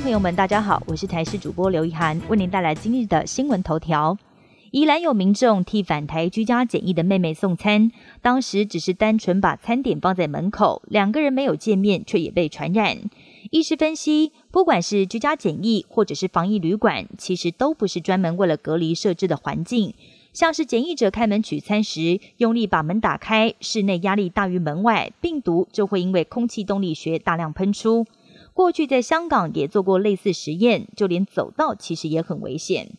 朋友们，大家好，我是台视主播刘一涵，为您带来今日的新闻头条。宜兰有民众替返台居家检疫的妹妹送餐，当时只是单纯把餐点放在门口，两个人没有见面，却也被传染。医师分析，不管是居家检疫或者是防疫旅馆，其实都不是专门为了隔离设置的环境。像是检疫者开门取餐时，用力把门打开，室内压力大于门外，病毒就会因为空气动力学大量喷出。过去在香港也做过类似实验，就连走道其实也很危险。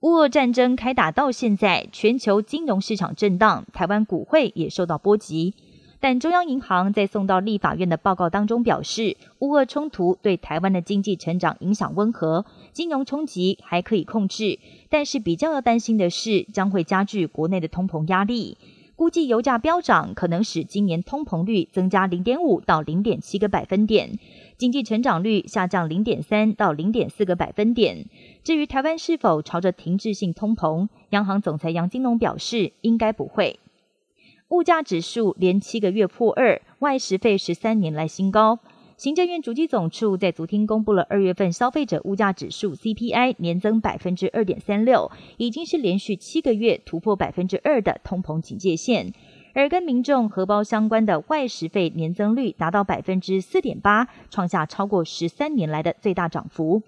乌俄战争开打到现在，全球金融市场震荡，台湾股汇也受到波及。但中央银行在送到立法院的报告当中表示，乌俄冲突对台湾的经济成长影响温和，金融冲击还可以控制。但是比较要担心的是，将会加剧国内的通膨压力。估计油价飙涨可能使今年通膨率增加零点五到零点七个百分点，经济成长率下降零点三到零点四个百分点。至于台湾是否朝着停滞性通膨，央行总裁杨金龙表示，应该不会。物价指数连七个月破二，外食费十三年来新高。行政院主机总处在昨天公布了二月份消费者物价指数 CPI 年增百分之二点三六，已经是连续七个月突破百分之二的通膨警戒线。而跟民众荷包相关的外食费年增率达到百分之四点八，创下超过十三年来的最大涨幅。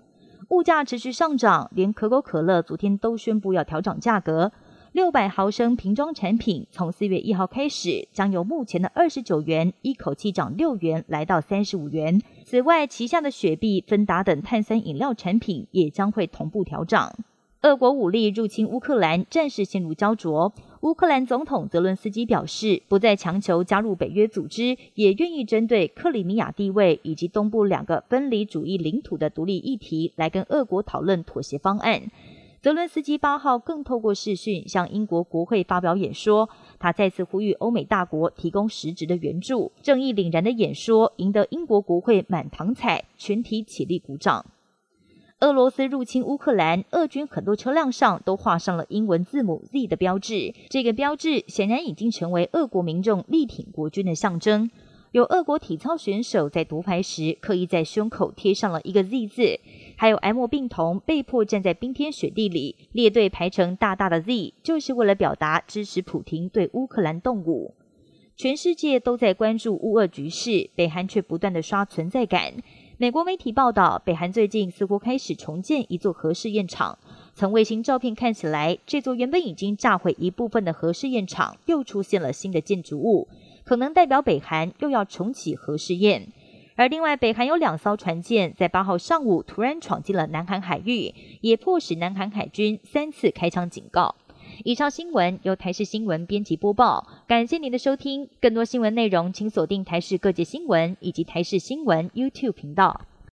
物价持续上涨，连可口可乐昨天都宣布要调整价格。六百毫升瓶装产品从四月一号开始，将由目前的二十九元一口气涨六元，来到三十五元。此外，旗下的雪碧、芬达等碳酸饮料产品也将会同步调涨。俄国武力入侵乌克兰，战事陷入焦灼。乌克兰总统泽伦斯基表示，不再强求加入北约组织，也愿意针对克里米亚地位以及东部两个分离主义领土的独立议题，来跟俄国讨论妥协方案。泽伦斯基八号更透过视讯向英国国会发表演说，他再次呼吁欧美大国提供实质的援助。正义凛然的演说赢得英国国会满堂彩，全体起立鼓掌。俄罗斯入侵乌克兰，俄军很多车辆上都画上了英文字母 Z 的标志，这个标志显然已经成为俄国民众力挺国军的象征。有俄国体操选手在夺牌时刻意在胸口贴上了一个 Z 字。还有 M 病童被迫站在冰天雪地里列队排成大大的 Z，就是为了表达支持普廷对乌克兰动武。全世界都在关注乌俄局势，北韩却不断的刷存在感。美国媒体报道，北韩最近似乎开始重建一座核试验场。从卫星照片看起来，这座原本已经炸毁一部分的核试验场又出现了新的建筑物，可能代表北韩又要重启核试验。而另外，北韩有两艘船舰在八号上午突然闯进了南韩海域，也迫使南韩海军三次开枪警告。以上新闻由台视新闻编辑播报，感谢您的收听。更多新闻内容，请锁定台视各界新闻以及台视新闻 YouTube 频道。